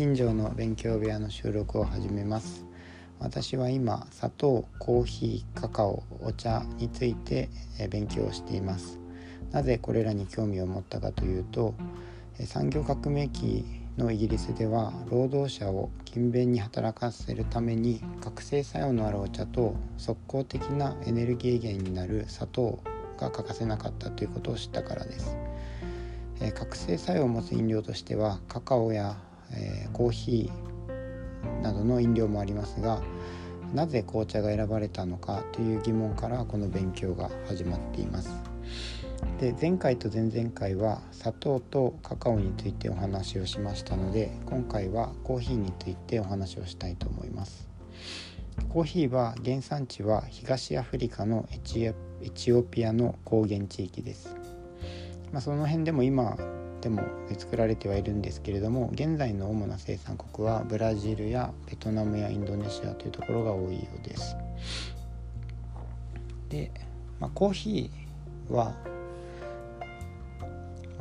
近所の勉強部屋の収録を始めます私は今砂糖コーヒーカカオお茶について勉強をしていますなぜこれらに興味を持ったかというと産業革命期のイギリスでは労働者を勤勉に働かせるために覚醒作用のあるお茶と即効的なエネルギー源になる砂糖が欠かせなかったということを知ったからです。え覚醒作用を持つ飲料としてはカカオや、えー、コーヒーなどの飲料もありますがなぜ紅茶が選ばれたのかという疑問からこの勉強が始まっています。で前回と前々回は砂糖とカカオについてお話をしましたので今回はコーヒーについてお話をしたいと思います。コーヒーは原産地は東アフリカのエチオピアの高原地域です。まあ、その辺でも今でも作られてはいるんですけれども現在の主な生産国はブラジルやベトナムやインドネシアというところが多いようです。で、まあ、コーヒーは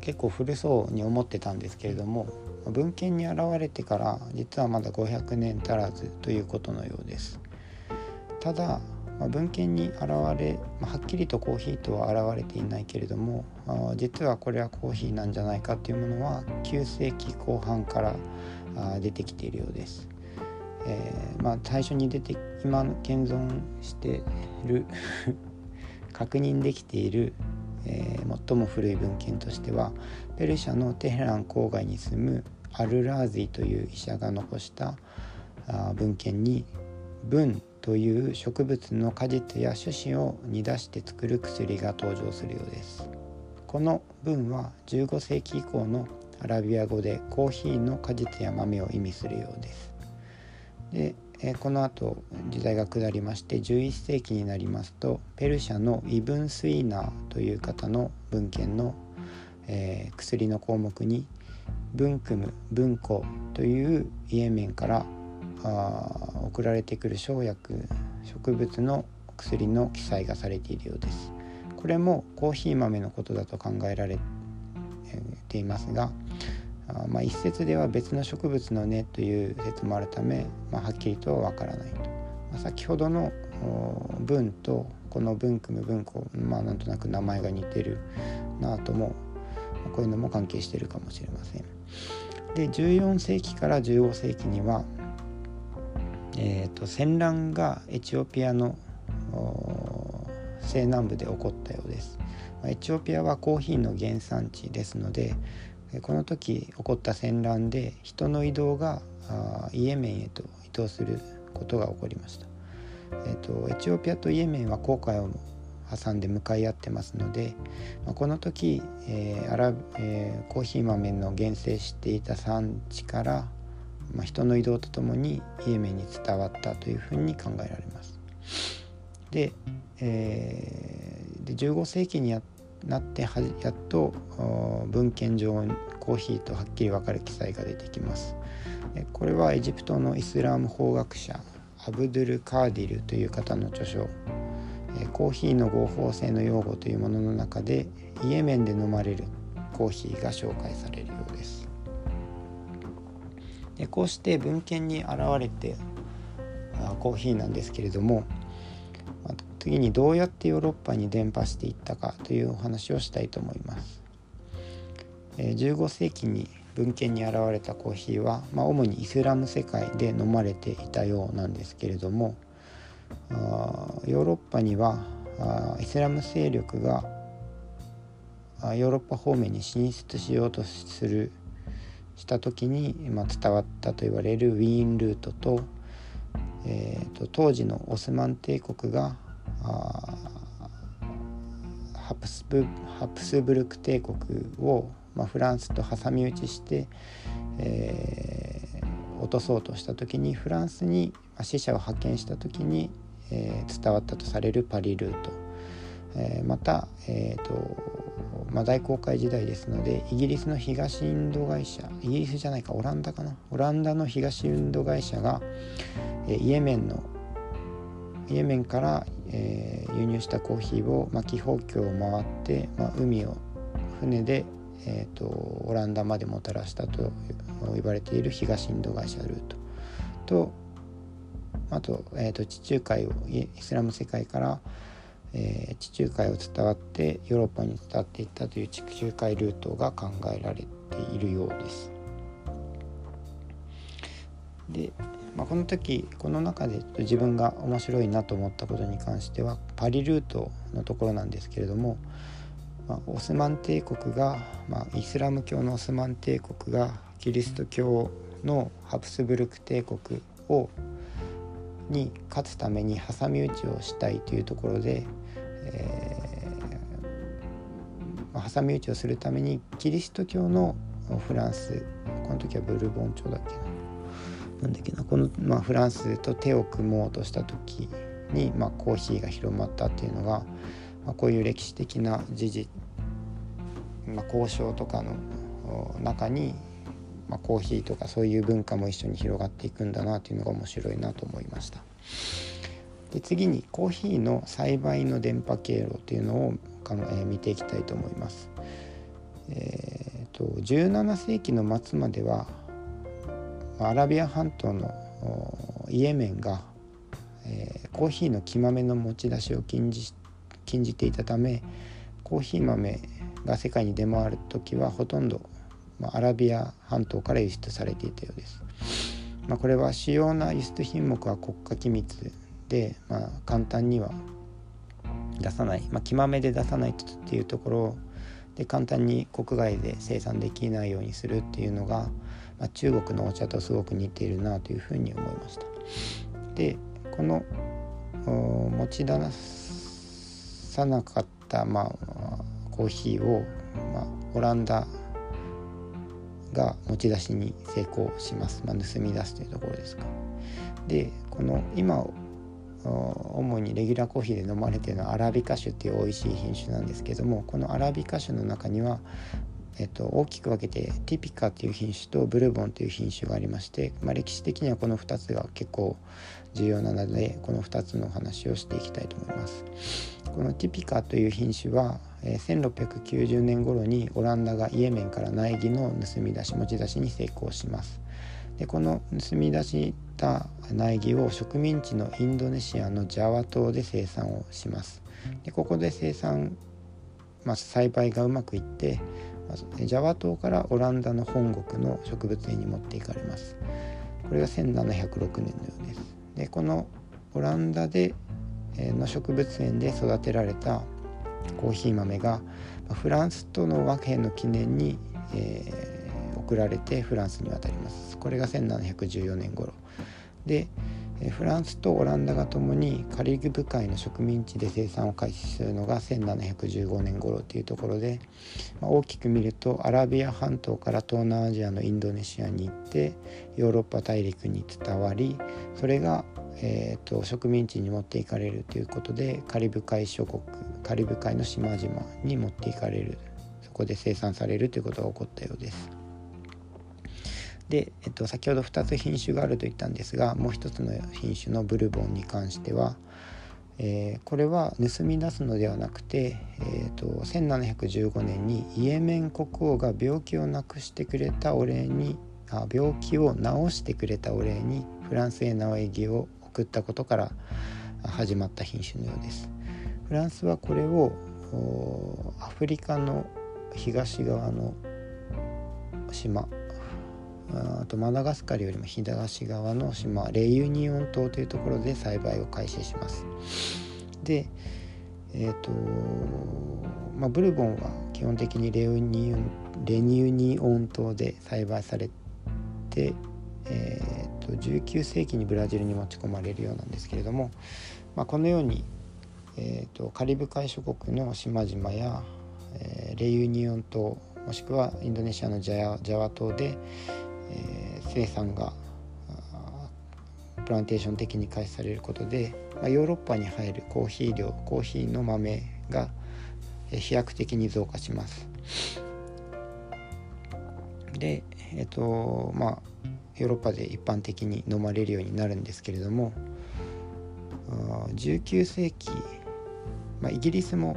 結構古そうに思ってたんですけれども文献に現れてから実はまだ500年足らずということのようです。ただまあ、文献に現れ、まあ、はっきりとコーヒーとは現れていないけれども実はこれはコーヒーなんじゃないかというものは9世紀後半から出てきているようです。えー、まあ、最初に出て今現存している 確認できている、えー、最も古い文献としてはペルシャのテヘラン郊外に住むアルラーズィという医者が残したあ文献に「文」という植物の果実や種子を煮出して作る薬が登場するようです。この文は15世紀以降のアラビア語でコーヒーの果実や豆を意味するようです。でこの後時代が下りまして11世紀になりますとペルシャのイブン・スイーナーという方の文献の、えー、薬の項目にブンクム・ブンコというイエメンから送られてくる生薬植物の薬の記載がされているようですこれもコーヒー豆のことだと考えられていますがあまあ、一説では別の植物の根という説もあるため、まあ、はっきりとはわからないと、まあ、先ほどの文とこの文組む文庫まあなんとなく名前が似てるなともこういうのも関係してるかもしれません。で14世紀から15世紀にはえーと、戦乱がエチオピアの西南部で起こったようです。エチオピアはコーヒーの原産地ですのでこの時起こった戦乱で人の移動がイエメンへと移動することが起こりました。えーと、エチオピアとイエメンは航海を挟んで向かい合ってますので、この時、えーアラえー、コーヒー豆の原生していた産地からまあ、人の移動とともにイエメンに伝わったというふうに考えられます。で,、えー、で15世紀にやなってやっと文献上コーヒーとはっきり分かる記載が出てきます。これはエジプトのイスラーム法学者アブドゥル・カーディルという方の著書「コーヒーの合法性の用語」というものの中でイエメンで飲まれるコーヒーが紹介されるようです。でこうして文献に現れてコーヒーなんですけれども次にどうやってヨーロッパに伝播していったかというお話をしたいと思います。15世紀に文献に現れたコーヒーは、まあ、主にイスラム世界で飲まれていたようなんですけれどもヨーロッパにはイスラム勢力がヨーロッパ方面に進出しようとするした時に、まあ、伝わったと言われるウィーンルートと,、えーと、当時のオスマン帝国がハプスブハプスブルク帝国を、まあ、フランスと挟み撃ちして、えー、落とそうとした時にフランスに死者を派遣した時に、えー、伝わったとされるパリルート、えー、また、えーとまあ、大航海時代ですのでイギリスの東インド会社イギリスじゃないかオランダかな？オランダの東インド会社が、えイエメンのイエメンから、えー、輸入したコーヒーを、まあ、気泡橋を回って、まあ、海を船で、えーと、オランダまでもたらしたと言われている東インド会社ルート。とあと,、えーと、地中海をイスラム世界から、えー、地中海を伝わってヨーロッパに伝わっていったという地中海ルートが考えられているようです。で、まあ、この時この中で自分が面白いなと思ったことに関してはパリルートのところなんですけれども、まあ、オスマン帝国が、まあ、イスラム教のオスマン帝国がキリスト教のハプスブルク帝国をに勝つために挟み撃ちをしたいというところで、えー、挟み撃ちをするためにキリスト教のフランスこの時はブルボン朝だっけななんだっけなこの、まあ、フランスと手を組もうとした時に、まあ、コーヒーが広まったっていうのが、まあ、こういう歴史的な事実、まあ、交渉とかの中にまあ、コーヒーとかそういう文化も一緒に広がっていくんだなというのが面白いなと思いました。で次にコーヒーの栽培の電波経路というのをかの、え、見ていきたいと思います。えーと、17世紀の末まではアラビア半島のイエメンが、えー、コーヒーの木豆の持ち出しを禁じ禁じていたためコーヒー豆が世界に出回る時はほとんどまあ、アラビア半島から輸出されていたようです。まあ、これは主要な輸出品目は国家機密で、まあ、簡単には出さない、まあ、木豆で出さないっていうところで簡単に国外で生産できないようにするっていうのが、まあ、中国のお茶とすごく似ているなというふうに思いました。でこの持ち出さなかった、まあ、コーヒーを、まあ、オランダが持ち出しに成功します、まあ、盗み出すというところですかでこの今主にレギュラーコーヒーで飲まれているのはアラビカ種っていう美味しい品種なんですけどもこのアラビカ種の中には、えっと、大きく分けてティピカっていう品種とブルボンという品種がありまして、まあ、歴史的にはこの2つが結構重要なのでこの2つのお話をしていきたいと思います。このティピカという品種は1690年頃にオランダがイエメンから苗木の盗み出し持ち出しに成功しますでこの盗み出した苗木を植民地のインドネシアのジャワ島で生産をします。でここで生産、まあ、栽培がうまくいってジャワ島からオランダの本国の植物園に持っていかれます。これが1706年のようです。でこのオランダでの植物園で育てられたコーヒー豆がフランスとの和平の記念に、えー、送られてフランスに渡ります。これが1714年頃。でフランスとオランダがともにカリブ海の植民地で生産を開始するのが1715年頃というところで、まあ、大きく見るとアラビア半島から東南アジアのインドネシアに行ってヨーロッパ大陸に伝わりそれがえーと、植民地に持っていかれるということでカリブ海諸国カリブ海の島々に持っていかれる。そこで生産されるということが起こったようです。で、えっと、先ほど2つ品種があると言ったんですがもう一つの品種のブルボンに関しては、えー、これは盗み出すのではなくて、えーと、1715年にイエメン国王が病気をなくしてくれたお礼にあ病気を治してくれたお礼にフランスへ苗木を送ったことから始まった品種のようです。フランスはこれをアフリカの東側の島とマダガスカルよりも東側の島レユニオン島というところで栽培を開始します。でえーとまあ、ブルボンは基本的にレユニレユニオン島で栽培されてえーと、19世紀にブラジルに持ち込まれるようなんですけれども、まあ、このように、えーと、カリブ海諸国の島々や、えー、レユニオン島もしくはインドネシアのジャジャワ島で、え、生産がプランテーション的に開始されることで、まあ、ヨーロッパに入るコーヒー量コーヒーの豆が飛躍的に増加します。でえっ、とまあヨーロッパで一般的に飲まれるようになるんですけれども19世紀、まあ、イギリスも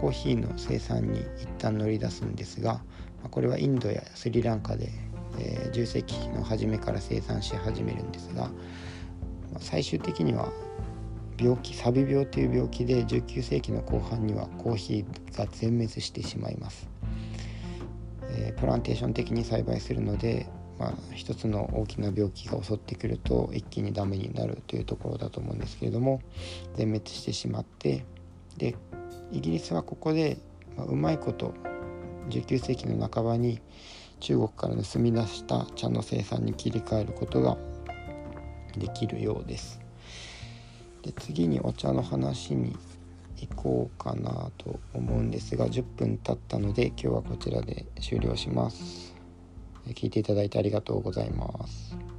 コーヒーの生産に一旦乗り出すんですがこれはインドやスリランカで、えー、10世紀の初めから生産し始めるんですが最終的には病気サビ病という病気で19世紀の後半にはコーヒーが全滅してしまいます、えー、プランテーション的に栽培するので、まあ、一つの大きな病気が襲ってくると一気にダメになるというところだと思うんですけれども全滅してしまってでイギリスはここで、まあ、うまいこと19世紀の半ばに中国から盗み出した茶の生産に切り替えることができるようです。で次にお茶の話に行こうかなと思うんですが10分経ったので今日はこちらで終了します。聞いていただいてありがとうございます。